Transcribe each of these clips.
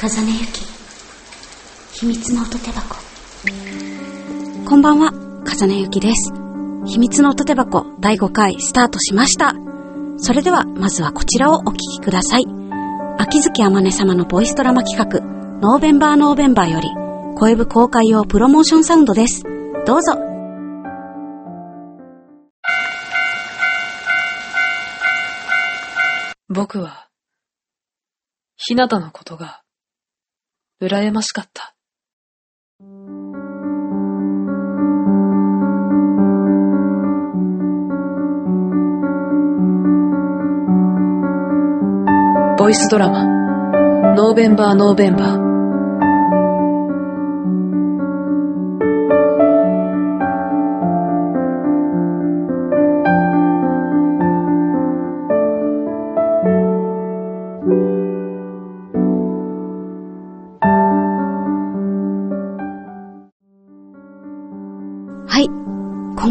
風根ゆき秘密の音手箱こんばんは、風根ゆきです。秘密の音手箱第5回スタートしました。それでは、まずはこちらをお聞きください。秋月あまね様のボイスドラマ企画、ノーベンバーノーベンバーより、声部公開用プロモーションサウンドです。どうぞ。僕は、ひなたのことが、羨ましかった。ボイスドラマ、ノーベンバーノーベンバー。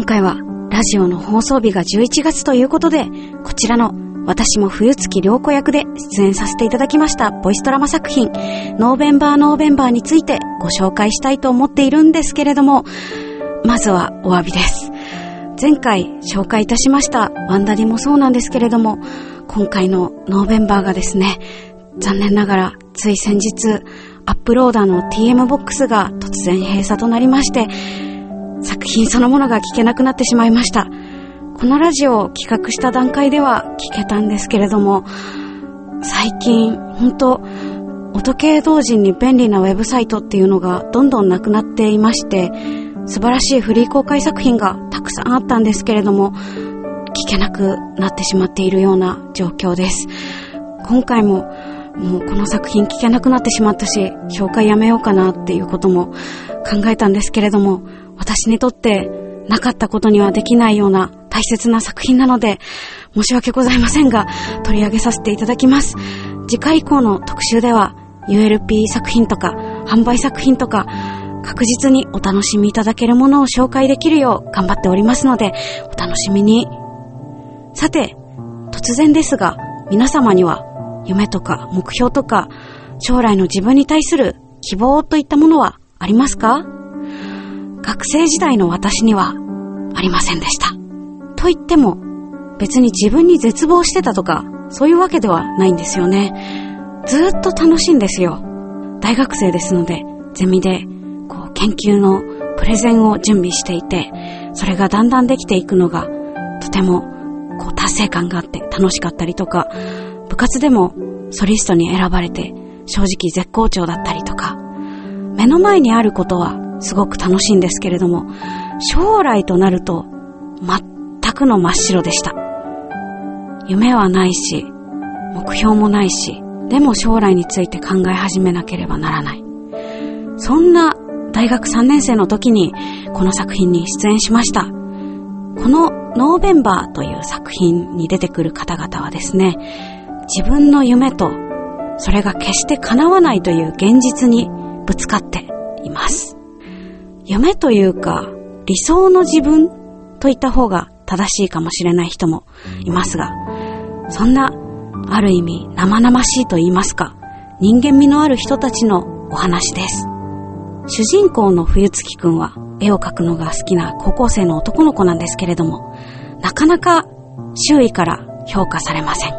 回は、ラジオの放送日が11月ということで、こちらの私も冬月良子役で出演させていただきましたボイスドラマ作品、ノーベンバーノーベンバーについてご紹介したいと思っているんですけれども、まずはお詫びです。前回紹介いたしましたワンダリもそうなんですけれども、今回のノーベンバーがですね、残念ながらつい先日、アップローダーの TM ボックスが突然閉鎖となりまして、品そのものが聞けなくなってしまいました。このラジオを企画した段階では聞けたんですけれども、最近、本当音系同人に便利なウェブサイトっていうのがどんどんなくなっていまして、素晴らしいフリー公開作品がたくさんあったんですけれども、聞けなくなってしまっているような状況です。今回も、もうこの作品聞けなくなってしまったし、紹介やめようかなっていうことも考えたんですけれども、私にとってなかったことにはできないような大切な作品なので、申し訳ございませんが、取り上げさせていただきます。次回以降の特集では、ULP 作品とか、販売作品とか、確実にお楽しみいただけるものを紹介できるよう頑張っておりますので、お楽しみに。さて、突然ですが、皆様には、夢とか目標とか、将来の自分に対する希望といったものはありますか？学生時代の私にはありませんでした。と言っても、別に自分に絶望してたとか、そういうわけではないんですよね。ずっと楽しいんですよ。大学生ですので、ゼミで、こう、研究のプレゼンを準備していて、それがだんだんできていくのが、とても、こう、達成感があって楽しかったりとか、部活でもソリストに選ばれて、正直絶好調だったりとか、目の前にあることはすごく楽しいんですけれども、将来となると全くの真っ白でした。夢はないし、目標もないし、でも将来について考え始めなければならない。そんな大学3年生の時にこの作品に出演しました。このノーベンバーという作品に出てくる方々はですね、自分の夢とそれが決して叶わないという現実にぶつかっています。夢というか理想の自分といった方が正しいかもしれない人もいますが、そんなある意味生々しいと言いますか、人間味のある人たちのお話です。主人公の冬月くんは絵を描くのが好きな高校生の男の子なんですけれども、なかなか周囲から評価されません。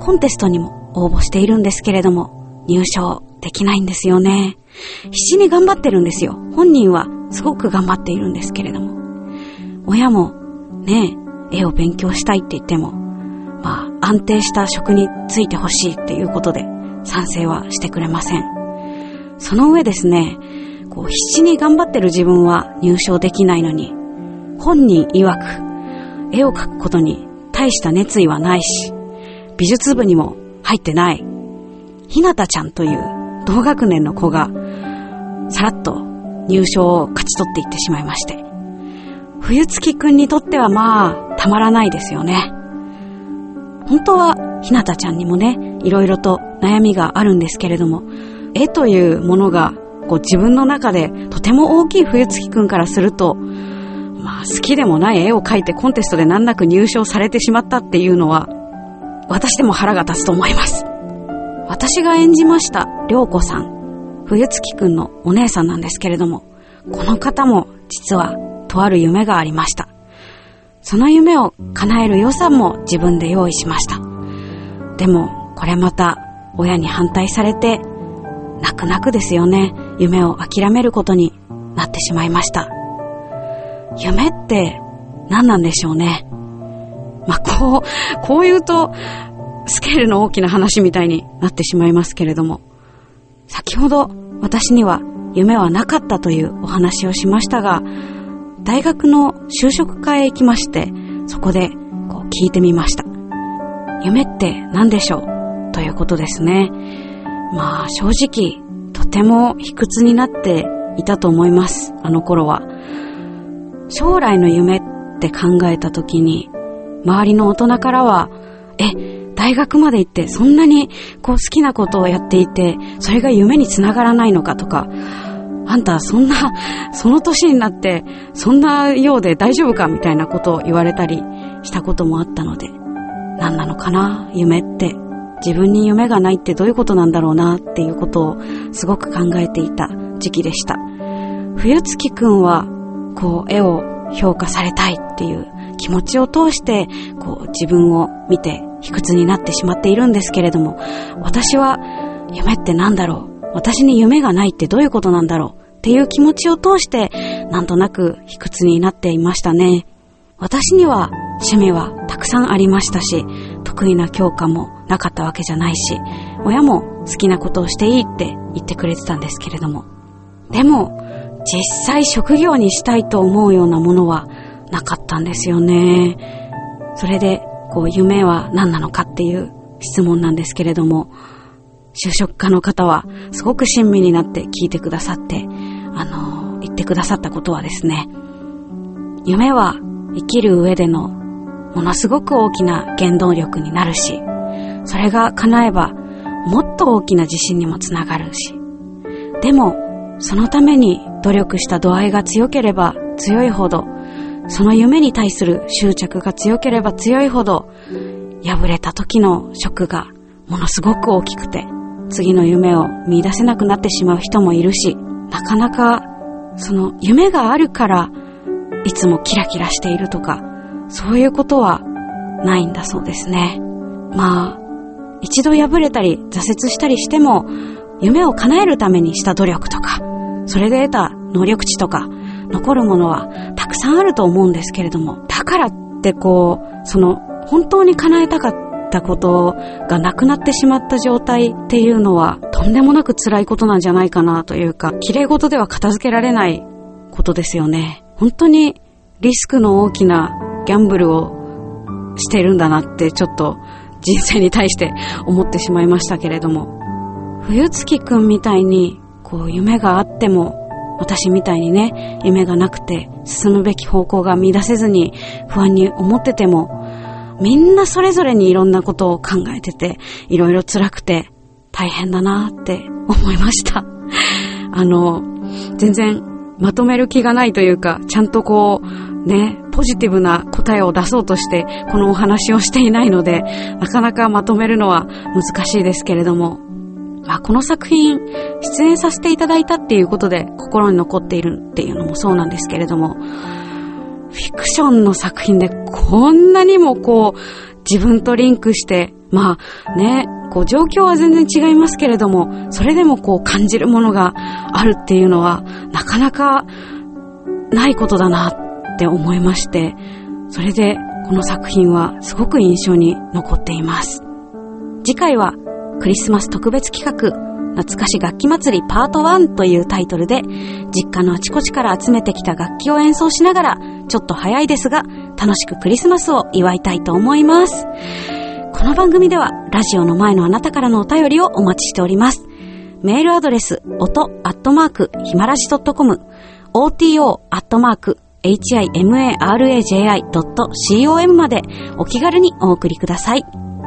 コンテストにも応募しているんですけれども、入賞できないんですよね。必死に頑張ってるんですよ。本人はすごく頑張っているんですけれども。親も、ね、絵を勉強したいって言っても、まあ、安定した職に就いてほしいっていうことで、賛成はしてくれません。その上ですね、こう、必死に頑張ってる自分は入賞できないのに、本人曰く、絵を描くことに大した熱意はないし、美術部にも入ってない。ひなたちゃんという同学年の子が、さらっと入賞を勝ち取っていってしまいまして。冬月くんにとってはまあ、たまらないですよね。本当は、ひなたちゃんにもね、いろいろと悩みがあるんですけれども、絵というものが、こう自分の中でとても大きい冬月くんからすると、まあ好きでもない絵を描いてコンテストで難なく入賞されてしまったっていうのは、私でも腹が立つと思います。私が演じました涼子さん、冬月くんのお姉さんなんですけれども、この方も実はとある夢がありました。その夢を叶える予算も自分で用意しました。でも、これまた親に反対されて、泣く泣くですよね、夢を諦めることになってしまいました。夢って何なんでしょうね。まあ、こう、こう言うと、スケールの大きな話みたいになってしまいますけれども、先ほど私には夢はなかったというお話をしましたが、大学の就職会へ行きまして、そこでこう聞いてみました。夢って何でしょう？ということですね。まあ正直、とても卑屈になっていたと思います、あの頃は。将来の夢って考えた時に、周りの大人からは、え、大学まで行ってそんなにこう好きなことをやっていて、それが夢につながらないのかとか、あんたそんな、その年になって、そんなようで大丈夫かみたいなことを言われたりしたこともあったので、何なのかな夢って。自分に夢がないってどういうことなんだろうなっていうことをすごく考えていた時期でした。冬月くんは、こう、絵を評価されたいっていう気持ちを通して、こう、自分を見て卑屈になってしまっているんですけれども、私は、夢って何だろう？私に夢がないってどういうことなんだろう？っていう気持ちを通して、なんとなく卑屈になっていましたね。私には趣味はたくさんありましたし、得意な教科もなかったわけじゃないし、親も好きなことをしていいって言ってくれてたんですけれども。でも、実際職業にしたいと思うようなものはなかったんですよね。それで、こう、夢は何なのかっていう質問なんですけれども、就職家の方はすごく親身になって聞いてくださって、あの、言ってくださったことはですね、夢は生きる上でのものすごく大きな原動力になるし、それが叶えばもっと大きな自信にもつながるし、でもそのために努力した度合いが強ければ強いほど、その夢に対する執着が強ければ強いほど、破れた時のショックがものすごく大きくて、次の夢を見出せなくなってしまう人もいるし、なかなか、その夢があるから、いつもキラキラしているとか、そういうことはないんだそうですね。まあ、一度破れたり挫折したりしても、夢を叶えるためにした努力とか、それで得た能力値とか、残るものはくさんあると思うんですけれども、だからってこう、その、本当に叶えたかったことがなくなってしまった状態っていうのは、とんでもなく辛いことなんじゃないかなというか、綺麗事では片付けられないことですよね。本当にリスクの大きなギャンブルをしてるんだなってちょっと人生に対して思ってしまいましたけれども。冬月くんみたいに、こう夢があっても、私みたいにね、夢がなくて進むべき方向が見出せずに不安に思ってても、みんなそれぞれにいろんなことを考えてて、いろいろ辛くて大変だなって 思いました。あの、全然まとめる気がないというか、ちゃんとこう、ね、ポジティブな答えを出そうとして、このお話をしていないので、なかなかまとめるのは難しいですけれども、あ、この作品、出演させていただいたっていうことで心に残っているっていうのもそうなんですけれども、フィクションの作品でこんなにもこう、自分とリンクして、まあね、こう状況は全然違いますけれども、それでもこう感じるものがあるっていうのは、なかなかないことだなって思いまして、それでこの作品はすごく印象に残っています。次回はクリスマス特別企画懐かし楽器祭りパート1というタイトルで、実家のあちこちから集めてきた楽器を演奏しながら、ちょっと早いですが、楽しくクリスマスを祝いたいと思います。この番組では、ラジオの前のあなたからのお便りをお待ちしております。メールアドレス、音アットマーク、ひまらじ .com、oto アットマーク、himaraji.com までお気軽にお送りください。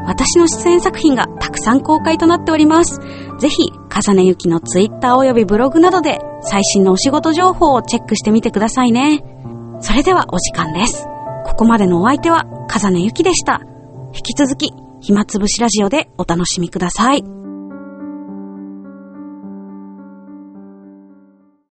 私の出演作品がたくさん公開となっております。ぜひ、重ねゆきのツイッター及びブログなどで最新のお仕事情報をチェックしてみてくださいね。それではお時間です。ここまでのお相手は、かざねゆきでした。引き続き、暇つぶしラジオでお楽しみください。